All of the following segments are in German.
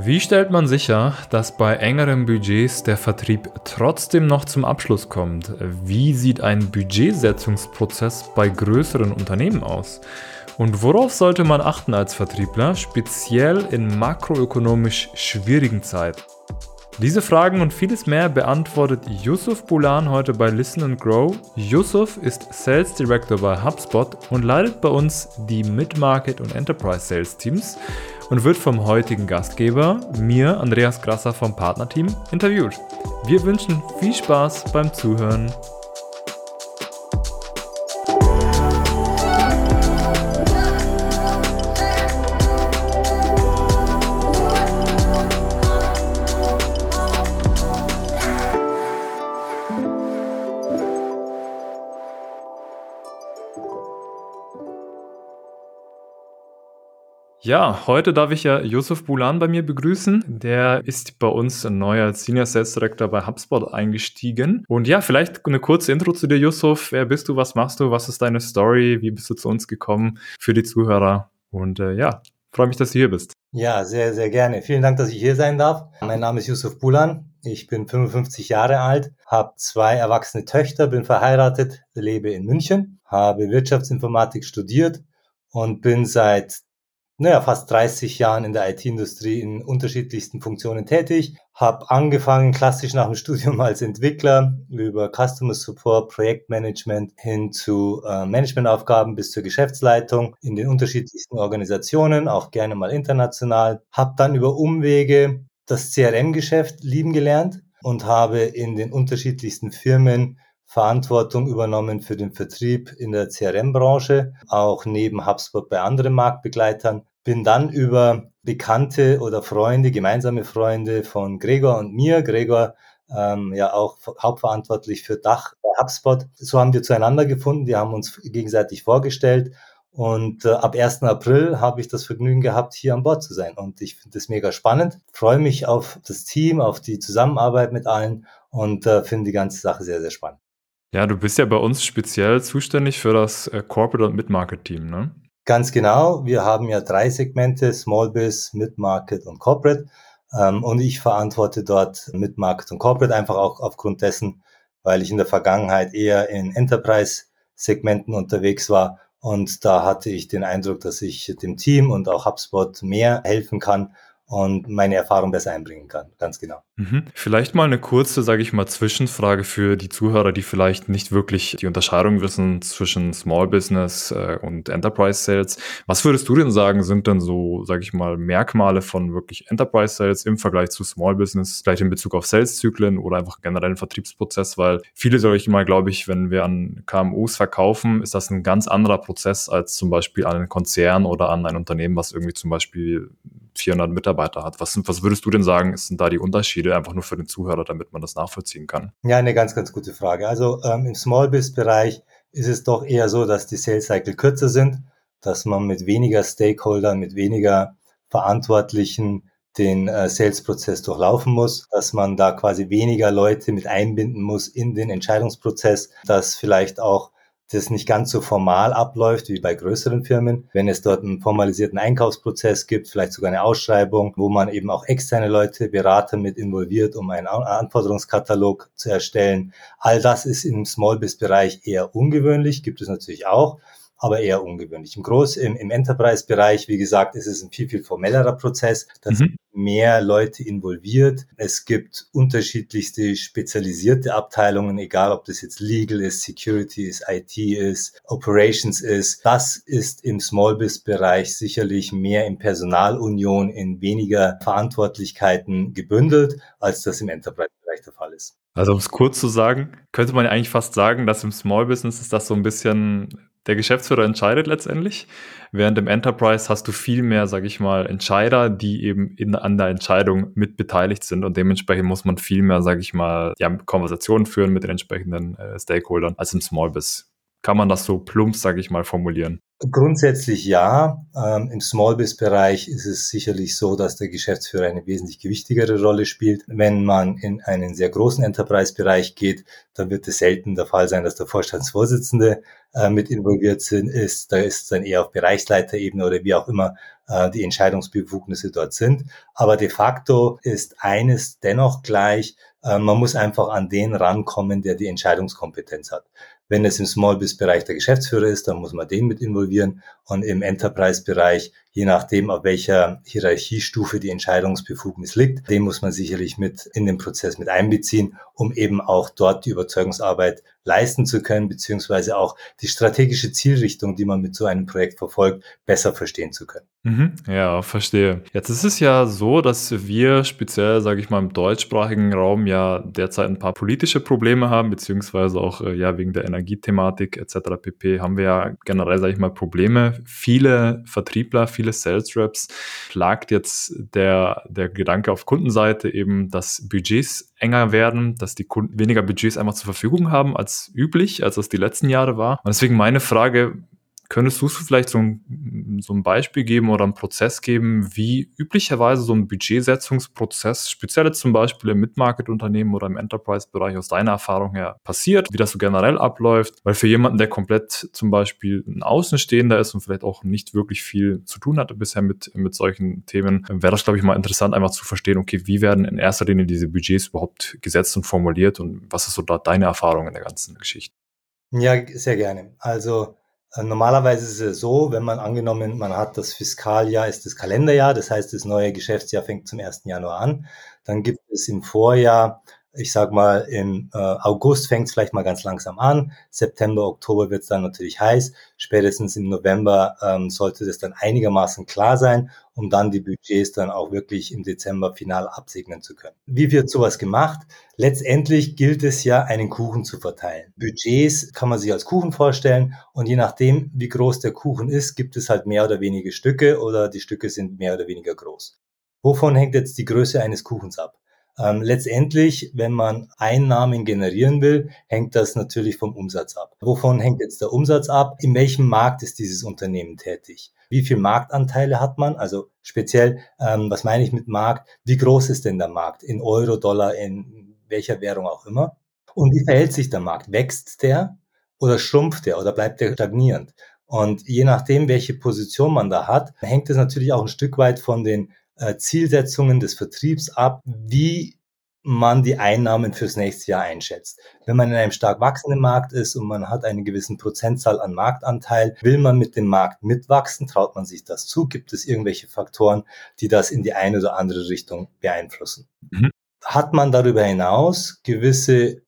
Wie stellt man sicher, dass bei engeren Budgets der Vertrieb trotzdem noch zum Abschluss kommt? Wie sieht ein Budgetsetzungsprozess bei größeren Unternehmen aus? Und worauf sollte man achten als Vertriebler, speziell in makroökonomisch schwierigen Zeiten? Diese Fragen und vieles mehr beantwortet Yusuf Bulan heute bei Listen and Grow. Yusuf ist Sales Director bei HubSpot und leitet bei uns die Mid-Market und Enterprise Sales Teams und wird vom heutigen Gastgeber, mir, Andreas Grasser vom Partnerteam, interviewt. Wir wünschen viel Spaß beim Zuhören. Ja, heute darf ich ja Josef Bulan bei mir begrüßen. Der ist bei uns ein neuer Senior Sales Director bei HubSpot eingestiegen. Und ja, vielleicht eine kurze Intro zu dir, Josef. Wer bist du? Was machst du? Was ist deine Story? Wie bist du zu uns gekommen für die Zuhörer? Und äh, ja, freue mich, dass du hier bist. Ja, sehr, sehr gerne. Vielen Dank, dass ich hier sein darf. Mein Name ist Yusuf Bulan. Ich bin 55 Jahre alt, habe zwei erwachsene Töchter, bin verheiratet, lebe in München, habe Wirtschaftsinformatik studiert und bin seit naja, fast 30 Jahren in der IT-Industrie in unterschiedlichsten Funktionen tätig. Habe angefangen klassisch nach dem Studium als Entwickler über Customer Support, Projektmanagement hin zu äh, Managementaufgaben bis zur Geschäftsleitung in den unterschiedlichsten Organisationen, auch gerne mal international. Habe dann über Umwege das CRM-Geschäft lieben gelernt und habe in den unterschiedlichsten Firmen Verantwortung übernommen für den Vertrieb in der CRM-Branche, auch neben HubSpot bei anderen Marktbegleitern. Bin dann über Bekannte oder Freunde, gemeinsame Freunde von Gregor und mir, Gregor ähm, ja auch hauptverantwortlich für Dach bei HubSpot. So haben wir zueinander gefunden, wir haben uns gegenseitig vorgestellt und äh, ab 1. April habe ich das Vergnügen gehabt, hier an Bord zu sein. Und ich finde das mega spannend, freue mich auf das Team, auf die Zusammenarbeit mit allen und äh, finde die ganze Sache sehr, sehr spannend. Ja, du bist ja bei uns speziell zuständig für das äh, Corporate und Mid-Market Team, ne? Ganz genau. Wir haben ja drei Segmente, Small Biz, Mid-Market und Corporate. Ähm, und ich verantworte dort Mid-Market und Corporate einfach auch aufgrund dessen, weil ich in der Vergangenheit eher in Enterprise-Segmenten unterwegs war. Und da hatte ich den Eindruck, dass ich dem Team und auch HubSpot mehr helfen kann und meine Erfahrung besser einbringen kann. Ganz genau. Mhm. Vielleicht mal eine kurze, sage ich mal, Zwischenfrage für die Zuhörer, die vielleicht nicht wirklich die Unterscheidung wissen zwischen Small Business äh, und Enterprise Sales. Was würdest du denn sagen, sind denn so, sage ich mal, Merkmale von wirklich Enterprise Sales im Vergleich zu Small Business, vielleicht in Bezug auf Sales-Zyklen oder einfach generell einen Vertriebsprozess? Weil viele, ich mal, glaube ich, wenn wir an KMUs verkaufen, ist das ein ganz anderer Prozess als zum Beispiel an einen Konzern oder an ein Unternehmen, was irgendwie zum Beispiel 400 Mitarbeiter hat. Was, was würdest du denn sagen, sind da die Unterschiede einfach nur für den Zuhörer, damit man das nachvollziehen kann? Ja, eine ganz, ganz gute Frage. Also ähm, im Small Biz Bereich ist es doch eher so, dass die Sales Cycle kürzer sind, dass man mit weniger Stakeholdern, mit weniger Verantwortlichen den äh, Sales-Prozess durchlaufen muss, dass man da quasi weniger Leute mit einbinden muss in den Entscheidungsprozess, dass vielleicht auch das nicht ganz so formal abläuft wie bei größeren Firmen. Wenn es dort einen formalisierten Einkaufsprozess gibt, vielleicht sogar eine Ausschreibung, wo man eben auch externe Leute, Berater mit involviert, um einen Anforderungskatalog zu erstellen. All das ist im Small-Biz-Bereich eher ungewöhnlich, gibt es natürlich auch aber eher ungewöhnlich. Im Groß, im, im Enterprise-Bereich, wie gesagt, ist es ein viel, viel formellerer Prozess. Da mhm. mehr Leute involviert. Es gibt unterschiedlichste spezialisierte Abteilungen, egal ob das jetzt Legal ist, Security ist, IT ist, Operations ist. Das ist im Small-Biz-Bereich sicherlich mehr in Personalunion, in weniger Verantwortlichkeiten gebündelt, als das im Enterprise-Bereich der Fall ist. Also um es kurz zu sagen, könnte man ja eigentlich fast sagen, dass im Small Business ist das so ein bisschen der Geschäftsführer entscheidet letztendlich, während im Enterprise hast du viel mehr, sage ich mal, Entscheider, die eben in, an der Entscheidung mit beteiligt sind. Und dementsprechend muss man viel mehr, sage ich mal, ja, Konversationen führen mit den entsprechenden äh, Stakeholdern als im Small Biz. Kann man das so plump, sage ich mal, formulieren? Grundsätzlich ja. Ähm, Im Small-Biz-Bereich ist es sicherlich so, dass der Geschäftsführer eine wesentlich gewichtigere Rolle spielt. Wenn man in einen sehr großen Enterprise-Bereich geht, dann wird es selten der Fall sein, dass der Vorstandsvorsitzende äh, mit involviert sind, ist. Da ist es dann eher auf Bereichsleiterebene oder wie auch immer äh, die Entscheidungsbefugnisse dort sind. Aber de facto ist eines dennoch gleich, äh, man muss einfach an den rankommen, der die Entscheidungskompetenz hat. Wenn es im Small-Biz-Bereich der Geschäftsführer ist, dann muss man den mit involvieren. Und im Enterprise-Bereich, je nachdem, auf welcher Hierarchiestufe die Entscheidungsbefugnis liegt, den muss man sicherlich mit in den Prozess mit einbeziehen, um eben auch dort die Überzeugungsarbeit leisten zu können, beziehungsweise auch die strategische Zielrichtung, die man mit so einem Projekt verfolgt, besser verstehen zu können. Mhm, ja, verstehe. Jetzt ist es ja so, dass wir speziell, sage ich mal, im deutschsprachigen Raum ja derzeit ein paar politische Probleme haben, beziehungsweise auch äh, ja wegen der Energiethematik etc. pp. haben wir ja generell, sage ich mal, Probleme. Viele Vertriebler, viele Sales Reps plagt jetzt der, der Gedanke auf Kundenseite eben, dass Budgets enger werden, dass die Kunden weniger Budgets einfach zur Verfügung haben als üblich, als das die letzten Jahre war. Und deswegen meine Frage, Könntest du vielleicht so ein, so ein Beispiel geben oder einen Prozess geben, wie üblicherweise so ein Budgetsetzungsprozess, speziell zum Beispiel im Mid-Market-Unternehmen oder im Enterprise-Bereich aus deiner Erfahrung her passiert, wie das so generell abläuft? Weil für jemanden, der komplett zum Beispiel ein Außenstehender ist und vielleicht auch nicht wirklich viel zu tun hatte bisher mit, mit solchen Themen, wäre das, glaube ich, mal interessant, einfach zu verstehen, okay, wie werden in erster Linie diese Budgets überhaupt gesetzt und formuliert und was ist so da deine Erfahrung in der ganzen Geschichte? Ja, sehr gerne. Also normalerweise ist es so, wenn man angenommen, man hat das Fiskaljahr, ist das Kalenderjahr, das heißt, das neue Geschäftsjahr fängt zum 1. Januar an. Dann gibt es im Vorjahr ich sag mal, im äh, August fängt es vielleicht mal ganz langsam an. September, Oktober wird es dann natürlich heiß. Spätestens im November ähm, sollte das dann einigermaßen klar sein, um dann die Budgets dann auch wirklich im Dezember final absegnen zu können. Wie wird sowas gemacht? Letztendlich gilt es ja, einen Kuchen zu verteilen. Budgets kann man sich als Kuchen vorstellen und je nachdem, wie groß der Kuchen ist, gibt es halt mehr oder weniger Stücke oder die Stücke sind mehr oder weniger groß. Wovon hängt jetzt die Größe eines Kuchens ab? Ähm, letztendlich, wenn man Einnahmen generieren will, hängt das natürlich vom Umsatz ab. Wovon hängt jetzt der Umsatz ab? In welchem Markt ist dieses Unternehmen tätig? Wie viel Marktanteile hat man? Also speziell, ähm, was meine ich mit Markt? Wie groß ist denn der Markt? In Euro, Dollar, in welcher Währung auch immer? Und wie verhält sich der Markt? Wächst der oder schrumpft der oder bleibt der stagnierend? Und je nachdem, welche Position man da hat, hängt es natürlich auch ein Stück weit von den Zielsetzungen des Vertriebs ab, wie man die Einnahmen fürs nächste Jahr einschätzt. Wenn man in einem stark wachsenden Markt ist und man hat einen gewissen Prozentzahl an Marktanteil, will man mit dem Markt mitwachsen, traut man sich das zu, gibt es irgendwelche Faktoren, die das in die eine oder andere Richtung beeinflussen. Mhm. Hat man darüber hinaus gewisse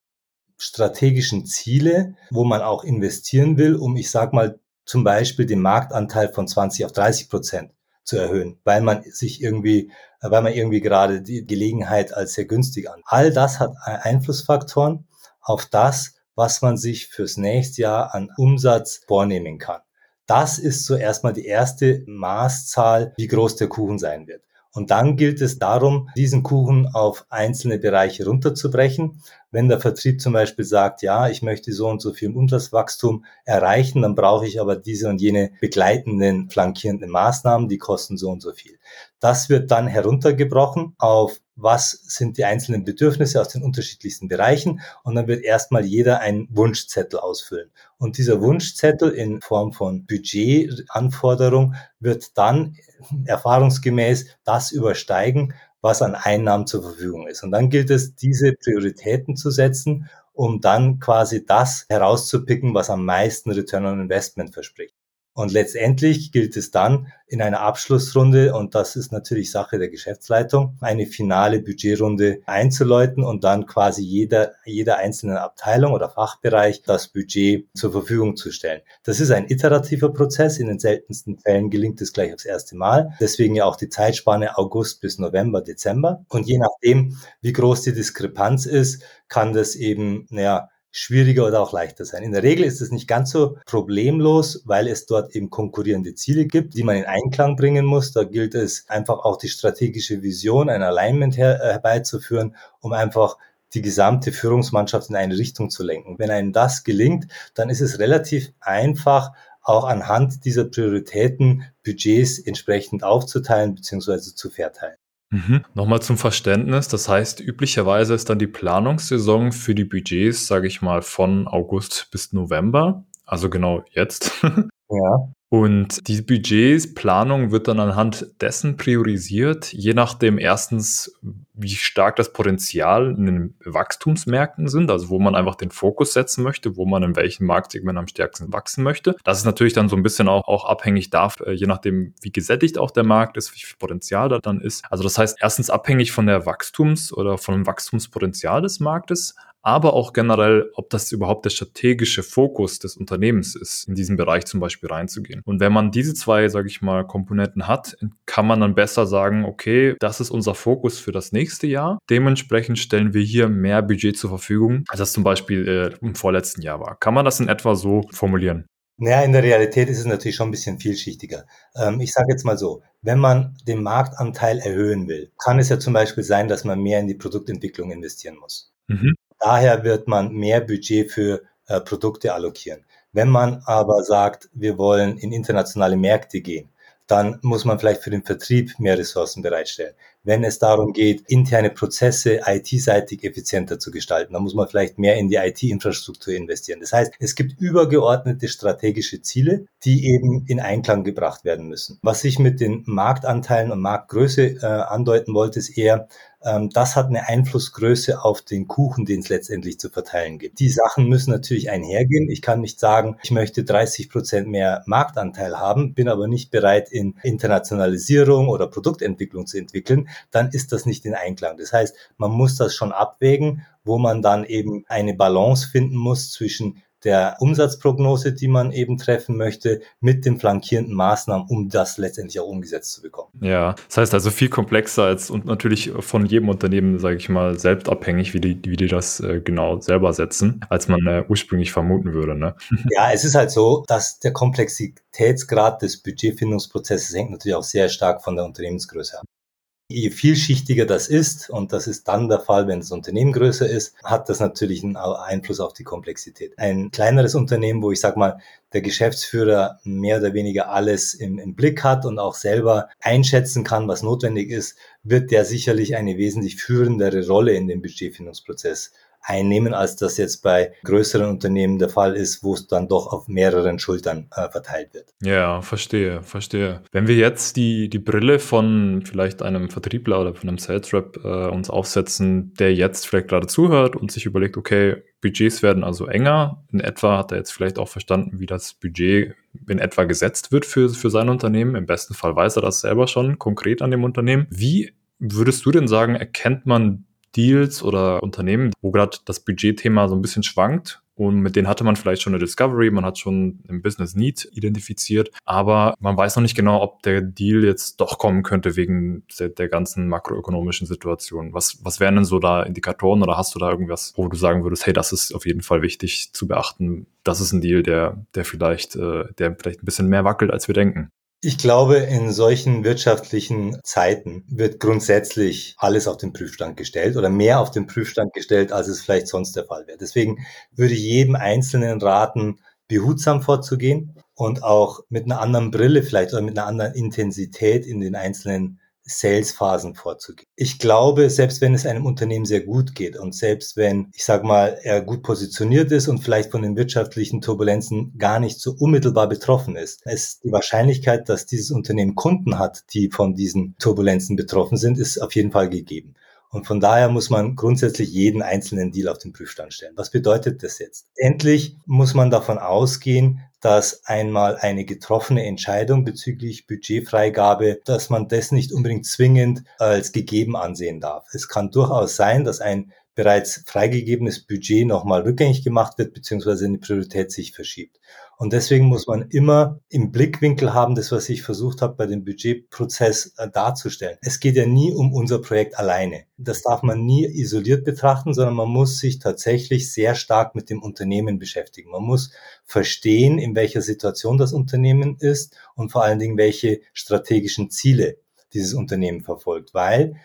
strategischen Ziele, wo man auch investieren will, um, ich sag mal, zum Beispiel den Marktanteil von 20 auf 30 Prozent zu erhöhen, weil man sich irgendwie, weil man irgendwie gerade die Gelegenheit als sehr günstig an. All das hat Einflussfaktoren auf das, was man sich fürs nächste Jahr an Umsatz vornehmen kann. Das ist so erstmal die erste Maßzahl, wie groß der Kuchen sein wird. Und dann gilt es darum, diesen Kuchen auf einzelne Bereiche runterzubrechen. Wenn der Vertrieb zum Beispiel sagt, ja, ich möchte so und so viel Umsatzwachstum erreichen, dann brauche ich aber diese und jene begleitenden, flankierenden Maßnahmen, die kosten so und so viel. Das wird dann heruntergebrochen auf was sind die einzelnen Bedürfnisse aus den unterschiedlichsten Bereichen und dann wird erstmal jeder einen Wunschzettel ausfüllen. Und dieser Wunschzettel in Form von Budgetanforderung wird dann erfahrungsgemäß das übersteigen, was an Einnahmen zur Verfügung ist. Und dann gilt es, diese Prioritäten zu setzen, um dann quasi das herauszupicken, was am meisten Return on Investment verspricht. Und letztendlich gilt es dann in einer Abschlussrunde, und das ist natürlich Sache der Geschäftsleitung, eine finale Budgetrunde einzuläuten und dann quasi jeder, jeder einzelnen Abteilung oder Fachbereich das Budget zur Verfügung zu stellen. Das ist ein iterativer Prozess. In den seltensten Fällen gelingt es gleich aufs erste Mal. Deswegen ja auch die Zeitspanne August bis November, Dezember. Und je nachdem, wie groß die Diskrepanz ist, kann das eben, naja, schwieriger oder auch leichter sein. In der Regel ist es nicht ganz so problemlos, weil es dort eben konkurrierende Ziele gibt, die man in Einklang bringen muss. Da gilt es einfach auch die strategische Vision, ein Alignment her, äh, herbeizuführen, um einfach die gesamte Führungsmannschaft in eine Richtung zu lenken. Wenn einem das gelingt, dann ist es relativ einfach, auch anhand dieser Prioritäten Budgets entsprechend aufzuteilen bzw. zu verteilen. Mhm. Nochmal zum Verständnis. Das heißt, üblicherweise ist dann die Planungssaison für die Budgets, sage ich mal, von August bis November. Also genau jetzt. Ja. Und die Budgetplanung wird dann anhand dessen priorisiert, je nachdem erstens, wie stark das Potenzial in den Wachstumsmärkten sind, also wo man einfach den Fokus setzen möchte, wo man in welchem Marktsegment am stärksten wachsen möchte. Das ist natürlich dann so ein bisschen auch, auch abhängig davon, äh, je nachdem, wie gesättigt auch der Markt ist, wie viel Potenzial da dann ist. Also das heißt, erstens abhängig von der Wachstums- oder von dem Wachstumspotenzial des Marktes, aber auch generell, ob das überhaupt der strategische Fokus des Unternehmens ist, in diesen Bereich zum Beispiel reinzugehen. Und wenn man diese zwei, sage ich mal, Komponenten hat, kann man dann besser sagen, okay, das ist unser Fokus für das nächste Jahr. Dementsprechend stellen wir hier mehr Budget zur Verfügung, als das zum Beispiel äh, im vorletzten Jahr war. Kann man das in etwa so formulieren? Naja, in der Realität ist es natürlich schon ein bisschen vielschichtiger. Ähm, ich sage jetzt mal so, wenn man den Marktanteil erhöhen will, kann es ja zum Beispiel sein, dass man mehr in die Produktentwicklung investieren muss. Mhm. Daher wird man mehr Budget für äh, Produkte allokieren. Wenn man aber sagt, wir wollen in internationale Märkte gehen, dann muss man vielleicht für den Vertrieb mehr Ressourcen bereitstellen. Wenn es darum geht, interne Prozesse IT-seitig effizienter zu gestalten, dann muss man vielleicht mehr in die IT-Infrastruktur investieren. Das heißt, es gibt übergeordnete strategische Ziele, die eben in Einklang gebracht werden müssen. Was ich mit den Marktanteilen und Marktgröße äh, andeuten wollte, ist eher, das hat eine Einflussgröße auf den Kuchen, den es letztendlich zu verteilen gibt. Die Sachen müssen natürlich einhergehen. Ich kann nicht sagen, ich möchte 30 Prozent mehr Marktanteil haben, bin aber nicht bereit, in Internationalisierung oder Produktentwicklung zu entwickeln. Dann ist das nicht in Einklang. Das heißt, man muss das schon abwägen, wo man dann eben eine Balance finden muss zwischen der Umsatzprognose, die man eben treffen möchte, mit den flankierenden Maßnahmen, um das letztendlich auch umgesetzt zu bekommen. Ja, das heißt also viel komplexer als und natürlich von jedem Unternehmen, sage ich mal, selbst abhängig, wie die, wie die das äh, genau selber setzen, als man äh, ursprünglich vermuten würde. Ne? Ja, es ist halt so, dass der Komplexitätsgrad des Budgetfindungsprozesses hängt natürlich auch sehr stark von der Unternehmensgröße ab. Je vielschichtiger das ist, und das ist dann der Fall, wenn das Unternehmen größer ist, hat das natürlich einen Einfluss auf die Komplexität. Ein kleineres Unternehmen, wo ich sag mal, der Geschäftsführer mehr oder weniger alles im, im Blick hat und auch selber einschätzen kann, was notwendig ist, wird der sicherlich eine wesentlich führendere Rolle in dem Budgetfindungsprozess einnehmen, als das jetzt bei größeren Unternehmen der Fall ist, wo es dann doch auf mehreren Schultern äh, verteilt wird. Ja, verstehe, verstehe. Wenn wir jetzt die, die Brille von vielleicht einem Vertriebler oder von einem Sales Rep äh, uns aufsetzen, der jetzt vielleicht gerade zuhört und sich überlegt, okay, Budgets werden also enger. In etwa hat er jetzt vielleicht auch verstanden, wie das Budget in etwa gesetzt wird für, für sein Unternehmen. Im besten Fall weiß er das selber schon konkret an dem Unternehmen. Wie würdest du denn sagen, erkennt man Deals oder Unternehmen, wo gerade das Budgetthema so ein bisschen schwankt. Und mit denen hatte man vielleicht schon eine Discovery, man hat schon ein Business Need identifiziert, aber man weiß noch nicht genau, ob der Deal jetzt doch kommen könnte wegen der, der ganzen makroökonomischen Situation. Was, was wären denn so da Indikatoren oder hast du da irgendwas, wo du sagen würdest, hey, das ist auf jeden Fall wichtig zu beachten, das ist ein Deal, der, der vielleicht, äh, der vielleicht ein bisschen mehr wackelt, als wir denken? Ich glaube, in solchen wirtschaftlichen Zeiten wird grundsätzlich alles auf den Prüfstand gestellt oder mehr auf den Prüfstand gestellt, als es vielleicht sonst der Fall wäre. Deswegen würde ich jedem Einzelnen raten, behutsam vorzugehen und auch mit einer anderen Brille vielleicht oder mit einer anderen Intensität in den einzelnen Sales-Phasen vorzugehen. Ich glaube, selbst wenn es einem Unternehmen sehr gut geht und selbst wenn, ich sage mal, er gut positioniert ist und vielleicht von den wirtschaftlichen Turbulenzen gar nicht so unmittelbar betroffen ist, ist die Wahrscheinlichkeit, dass dieses Unternehmen Kunden hat, die von diesen Turbulenzen betroffen sind, ist auf jeden Fall gegeben. Und von daher muss man grundsätzlich jeden einzelnen Deal auf den Prüfstand stellen. Was bedeutet das jetzt? Endlich muss man davon ausgehen, dass einmal eine getroffene Entscheidung bezüglich Budgetfreigabe, dass man das nicht unbedingt zwingend als gegeben ansehen darf. Es kann durchaus sein, dass ein bereits freigegebenes Budget nochmal rückgängig gemacht wird, beziehungsweise eine Priorität sich verschiebt. Und deswegen muss man immer im Blickwinkel haben, das, was ich versucht habe, bei dem Budgetprozess äh, darzustellen. Es geht ja nie um unser Projekt alleine. Das darf man nie isoliert betrachten, sondern man muss sich tatsächlich sehr stark mit dem Unternehmen beschäftigen. Man muss verstehen, in welcher Situation das Unternehmen ist und vor allen Dingen, welche strategischen Ziele dieses Unternehmen verfolgt, weil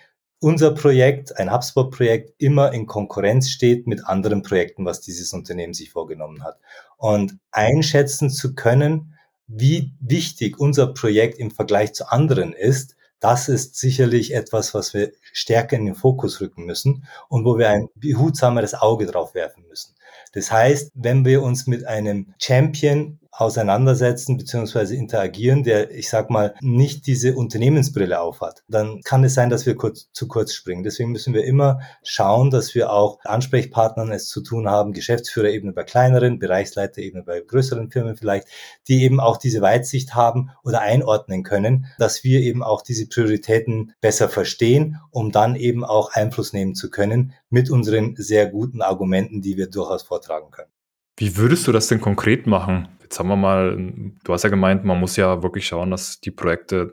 unser Projekt, ein HubSpot-Projekt, immer in Konkurrenz steht mit anderen Projekten, was dieses Unternehmen sich vorgenommen hat. Und einschätzen zu können, wie wichtig unser Projekt im Vergleich zu anderen ist, das ist sicherlich etwas, was wir stärker in den Fokus rücken müssen und wo wir ein behutsameres Auge drauf werfen müssen. Das heißt, wenn wir uns mit einem Champion auseinandersetzen beziehungsweise interagieren, der, ich sag mal, nicht diese Unternehmensbrille aufhat, dann kann es sein, dass wir kurz, zu kurz springen. Deswegen müssen wir immer schauen, dass wir auch Ansprechpartnern es zu tun haben, Geschäftsführerebene bei kleineren, Bereichsleiterebene bei größeren Firmen vielleicht, die eben auch diese Weitsicht haben oder einordnen können, dass wir eben auch diese Prioritäten besser verstehen, um dann eben auch Einfluss nehmen zu können mit unseren sehr guten Argumenten, die wir durchaus vortragen können. Wie würdest du das denn konkret machen? Jetzt haben wir mal, du hast ja gemeint, man muss ja wirklich schauen, dass die Projekte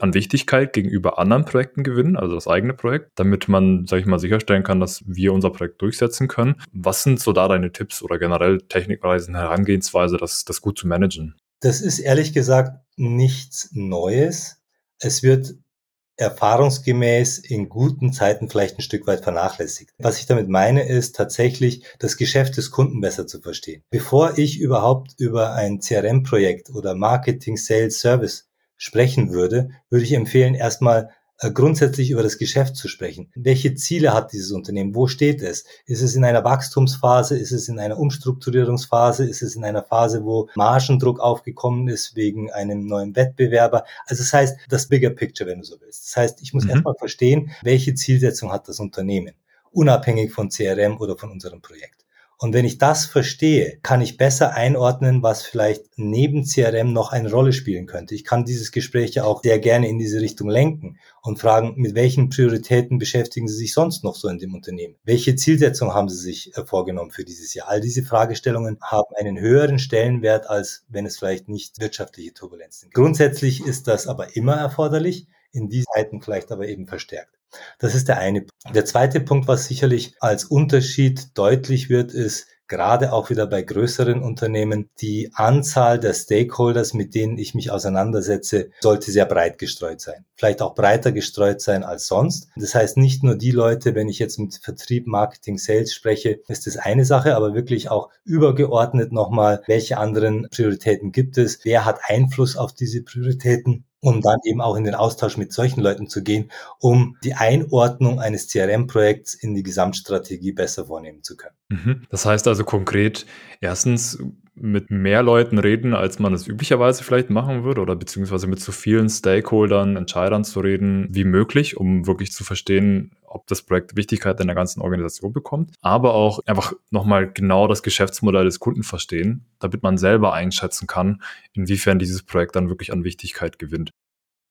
an Wichtigkeit gegenüber anderen Projekten gewinnen, also das eigene Projekt, damit man, sage ich mal, sicherstellen kann, dass wir unser Projekt durchsetzen können. Was sind so da deine Tipps oder generell Technikweisen, Herangehensweise, das, das gut zu managen? Das ist ehrlich gesagt nichts Neues. Es wird erfahrungsgemäß in guten Zeiten vielleicht ein Stück weit vernachlässigt. Was ich damit meine, ist tatsächlich das Geschäft des Kunden besser zu verstehen. Bevor ich überhaupt über ein CRM-Projekt oder Marketing, Sales, Service sprechen würde, würde ich empfehlen, erstmal grundsätzlich über das Geschäft zu sprechen. Welche Ziele hat dieses Unternehmen? Wo steht es? Ist es in einer Wachstumsphase? Ist es in einer Umstrukturierungsphase? Ist es in einer Phase, wo Margendruck aufgekommen ist wegen einem neuen Wettbewerber? Also das heißt, das Bigger Picture, wenn du so willst. Das heißt, ich muss mhm. erstmal verstehen, welche Zielsetzung hat das Unternehmen, unabhängig von CRM oder von unserem Projekt. Und wenn ich das verstehe, kann ich besser einordnen, was vielleicht neben CRM noch eine Rolle spielen könnte. Ich kann dieses Gespräch ja auch sehr gerne in diese Richtung lenken und fragen, mit welchen Prioritäten beschäftigen Sie sich sonst noch so in dem Unternehmen? Welche Zielsetzung haben Sie sich äh, vorgenommen für dieses Jahr? All diese Fragestellungen haben einen höheren Stellenwert, als wenn es vielleicht nicht wirtschaftliche Turbulenzen gibt. Grundsätzlich ist das aber immer erforderlich, in diesen Zeiten vielleicht aber eben verstärkt. Das ist der eine. Der zweite Punkt, was sicherlich als Unterschied deutlich wird, ist, gerade auch wieder bei größeren Unternehmen, die Anzahl der Stakeholders, mit denen ich mich auseinandersetze, sollte sehr breit gestreut sein. Vielleicht auch breiter gestreut sein als sonst. Das heißt, nicht nur die Leute, wenn ich jetzt mit Vertrieb, Marketing, Sales spreche, ist das eine Sache, aber wirklich auch übergeordnet nochmal, welche anderen Prioritäten gibt es, wer hat Einfluss auf diese Prioritäten um dann eben auch in den Austausch mit solchen Leuten zu gehen, um die Einordnung eines CRM-Projekts in die Gesamtstrategie besser vornehmen zu können. Mhm. Das heißt also konkret, erstens mit mehr Leuten reden, als man es üblicherweise vielleicht machen würde, oder beziehungsweise mit so vielen Stakeholdern, Entscheidern zu reden wie möglich, um wirklich zu verstehen, ob das Projekt Wichtigkeit in der ganzen Organisation bekommt, aber auch einfach nochmal genau das Geschäftsmodell des Kunden verstehen, damit man selber einschätzen kann, inwiefern dieses Projekt dann wirklich an Wichtigkeit gewinnt.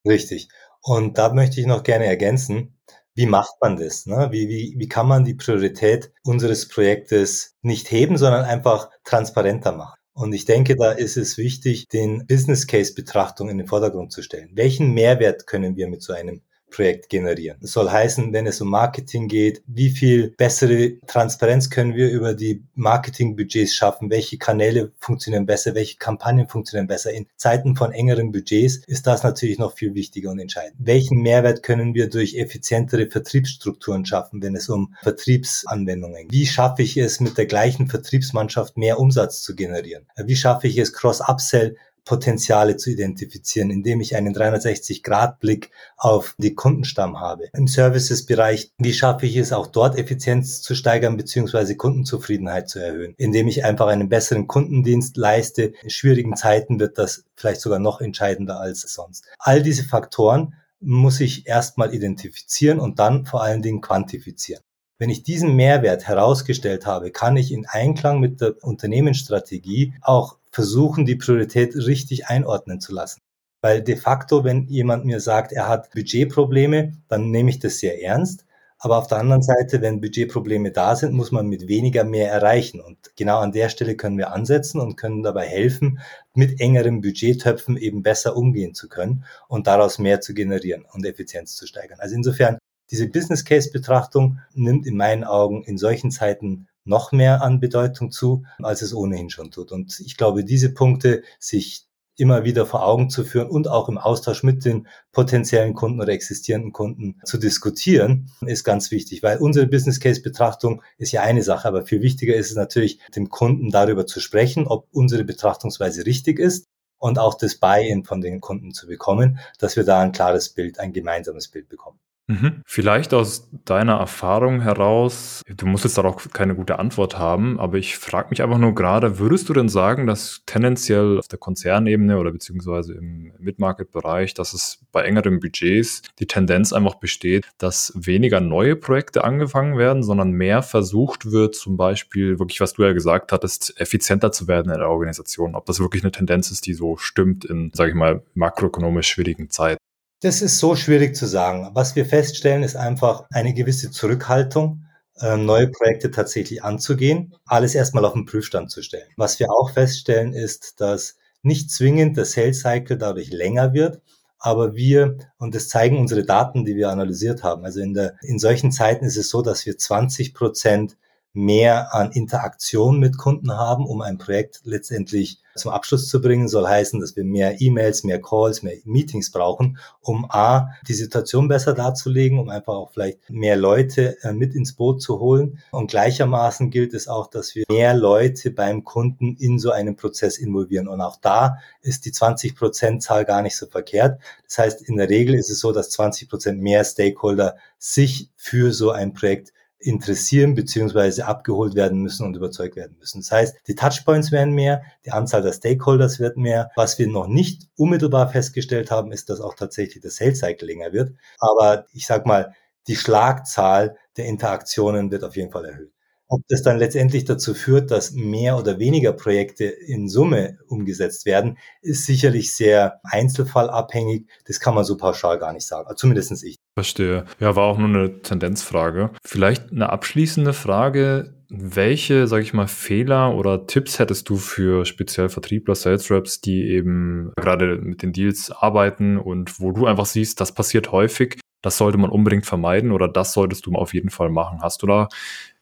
Richtig. Und da möchte ich noch gerne ergänzen, wie macht man das? Ne? Wie, wie, wie kann man die Priorität unseres Projektes nicht heben, sondern einfach transparenter machen? Und ich denke, da ist es wichtig, den Business Case Betrachtung in den Vordergrund zu stellen. Welchen Mehrwert können wir mit so einem Projekt generieren. Das soll heißen, wenn es um Marketing geht, wie viel bessere Transparenz können wir über die Marketingbudgets schaffen, welche Kanäle funktionieren besser, welche Kampagnen funktionieren besser. In Zeiten von engeren Budgets ist das natürlich noch viel wichtiger und entscheidend. Welchen Mehrwert können wir durch effizientere Vertriebsstrukturen schaffen, wenn es um Vertriebsanwendungen geht? Wie schaffe ich es, mit der gleichen Vertriebsmannschaft mehr Umsatz zu generieren? Wie schaffe ich es, Cross-Upsell Potenziale zu identifizieren, indem ich einen 360-Grad-Blick auf die Kundenstamm habe. Im Services-Bereich, wie schaffe ich es auch dort Effizienz zu steigern bzw. Kundenzufriedenheit zu erhöhen, indem ich einfach einen besseren Kundendienst leiste. In schwierigen Zeiten wird das vielleicht sogar noch entscheidender als sonst. All diese Faktoren muss ich erstmal identifizieren und dann vor allen Dingen quantifizieren. Wenn ich diesen Mehrwert herausgestellt habe, kann ich in Einklang mit der Unternehmensstrategie auch versuchen, die Priorität richtig einordnen zu lassen. Weil de facto, wenn jemand mir sagt, er hat Budgetprobleme, dann nehme ich das sehr ernst. Aber auf der anderen Seite, wenn Budgetprobleme da sind, muss man mit weniger mehr erreichen. Und genau an der Stelle können wir ansetzen und können dabei helfen, mit engeren Budgettöpfen eben besser umgehen zu können und daraus mehr zu generieren und Effizienz zu steigern. Also insofern, diese Business Case Betrachtung nimmt in meinen Augen in solchen Zeiten noch mehr an Bedeutung zu, als es ohnehin schon tut. Und ich glaube, diese Punkte, sich immer wieder vor Augen zu führen und auch im Austausch mit den potenziellen Kunden oder existierenden Kunden zu diskutieren, ist ganz wichtig, weil unsere Business Case Betrachtung ist ja eine Sache, aber viel wichtiger ist es natürlich, dem Kunden darüber zu sprechen, ob unsere Betrachtungsweise richtig ist und auch das Buy-in von den Kunden zu bekommen, dass wir da ein klares Bild, ein gemeinsames Bild bekommen. Mhm. Vielleicht aus deiner Erfahrung heraus, du musst jetzt darauf keine gute Antwort haben, aber ich frage mich einfach nur gerade, würdest du denn sagen, dass tendenziell auf der Konzernebene oder beziehungsweise im Mid-Market-Bereich, dass es bei engeren Budgets die Tendenz einfach besteht, dass weniger neue Projekte angefangen werden, sondern mehr versucht wird, zum Beispiel wirklich, was du ja gesagt hattest, effizienter zu werden in der Organisation. Ob das wirklich eine Tendenz ist, die so stimmt in, sage ich mal, makroökonomisch schwierigen Zeiten. Das ist so schwierig zu sagen. Was wir feststellen, ist einfach eine gewisse Zurückhaltung, ähm, neue Projekte tatsächlich anzugehen, alles erstmal auf den Prüfstand zu stellen. Was wir auch feststellen, ist, dass nicht zwingend der Sales Cycle dadurch länger wird, aber wir, und das zeigen unsere Daten, die wir analysiert haben, also in, der, in solchen Zeiten ist es so, dass wir 20 Prozent mehr an Interaktion mit Kunden haben, um ein Projekt letztendlich zum Abschluss zu bringen, soll heißen, dass wir mehr E-Mails, mehr Calls, mehr Meetings brauchen, um A, die Situation besser darzulegen, um einfach auch vielleicht mehr Leute äh, mit ins Boot zu holen. Und gleichermaßen gilt es auch, dass wir mehr Leute beim Kunden in so einen Prozess involvieren. Und auch da ist die 20 Prozent Zahl gar nicht so verkehrt. Das heißt, in der Regel ist es so, dass 20 Prozent mehr Stakeholder sich für so ein Projekt interessieren beziehungsweise abgeholt werden müssen und überzeugt werden müssen. Das heißt, die Touchpoints werden mehr, die Anzahl der Stakeholders wird mehr. Was wir noch nicht unmittelbar festgestellt haben, ist, dass auch tatsächlich das Sales Cycle länger wird. Aber ich sag mal, die Schlagzahl der Interaktionen wird auf jeden Fall erhöht. Ob das dann letztendlich dazu führt, dass mehr oder weniger Projekte in Summe umgesetzt werden, ist sicherlich sehr einzelfallabhängig. Das kann man so pauschal gar nicht sagen. Also zumindest ich. Verstehe. Ja, war auch nur eine Tendenzfrage. Vielleicht eine abschließende Frage. Welche, sage ich mal, Fehler oder Tipps hättest du für speziell Vertriebler, Sales Reps, die eben gerade mit den Deals arbeiten und wo du einfach siehst, das passiert häufig, das sollte man unbedingt vermeiden oder das solltest du auf jeden Fall machen? Hast du da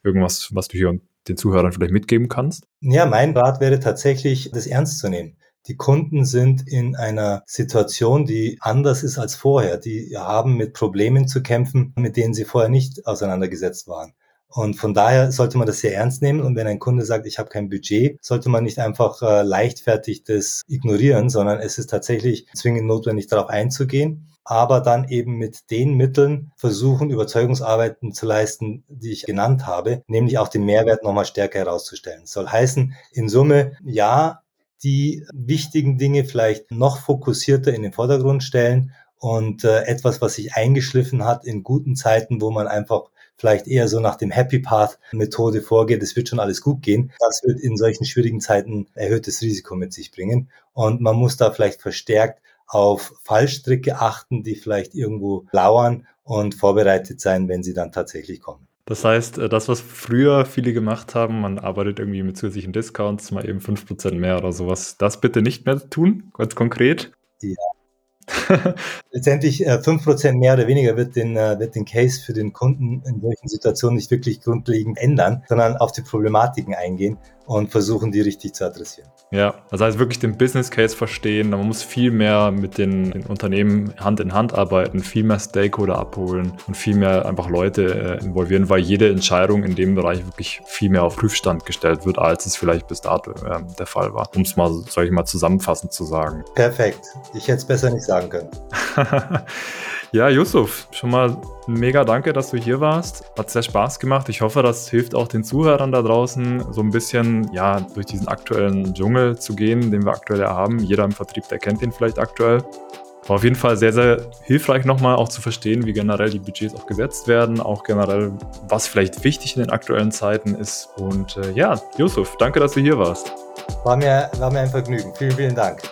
irgendwas, was du hier den Zuhörern vielleicht mitgeben kannst? Ja, mein Rat wäre tatsächlich, das ernst zu nehmen. Die Kunden sind in einer Situation, die anders ist als vorher. Die haben mit Problemen zu kämpfen, mit denen sie vorher nicht auseinandergesetzt waren. Und von daher sollte man das sehr ernst nehmen. Und wenn ein Kunde sagt, ich habe kein Budget, sollte man nicht einfach äh, leichtfertig das ignorieren, sondern es ist tatsächlich zwingend notwendig, darauf einzugehen aber dann eben mit den Mitteln versuchen, Überzeugungsarbeiten zu leisten, die ich genannt habe, nämlich auch den Mehrwert nochmal stärker herauszustellen. Das soll heißen, in Summe, ja, die wichtigen Dinge vielleicht noch fokussierter in den Vordergrund stellen und äh, etwas, was sich eingeschliffen hat in guten Zeiten, wo man einfach vielleicht eher so nach dem Happy Path Methode vorgeht, es wird schon alles gut gehen. Das wird in solchen schwierigen Zeiten erhöhtes Risiko mit sich bringen. Und man muss da vielleicht verstärkt auf Fallstricke achten, die vielleicht irgendwo lauern und vorbereitet sein, wenn sie dann tatsächlich kommen. Das heißt, äh, das, was früher viele gemacht haben, man arbeitet irgendwie mit zusätzlichen Discounts, mal eben 5% mehr oder sowas, das bitte nicht mehr tun, ganz konkret. Ja, Letztendlich äh, fünf Prozent mehr oder weniger wird den, äh, wird den Case für den Kunden in solchen Situationen nicht wirklich grundlegend ändern, sondern auf die Problematiken eingehen und versuchen, die richtig zu adressieren. Ja, das heißt wirklich den Business Case verstehen. Man muss viel mehr mit den, den Unternehmen Hand in Hand arbeiten, viel mehr Stakeholder abholen und viel mehr einfach Leute äh, involvieren, weil jede Entscheidung in dem Bereich wirklich viel mehr auf Prüfstand gestellt wird, als es vielleicht bis dato äh, der Fall war. Um es mal, soll ich mal zusammenfassend zu sagen. Perfekt. Ich hätte es besser nicht sagen können. ja, Yusuf, schon mal mega danke, dass du hier warst. Hat sehr Spaß gemacht. Ich hoffe, das hilft auch den Zuhörern da draußen, so ein bisschen ja, durch diesen aktuellen Dschungel zu gehen, den wir aktuell haben. Jeder im Vertrieb, der kennt ihn vielleicht aktuell. War auf jeden Fall sehr, sehr hilfreich nochmal auch zu verstehen, wie generell die Budgets auch gesetzt werden, auch generell, was vielleicht wichtig in den aktuellen Zeiten ist. Und äh, ja, Yusuf, danke, dass du hier warst. War mir, war mir ein Vergnügen. Vielen, vielen Dank.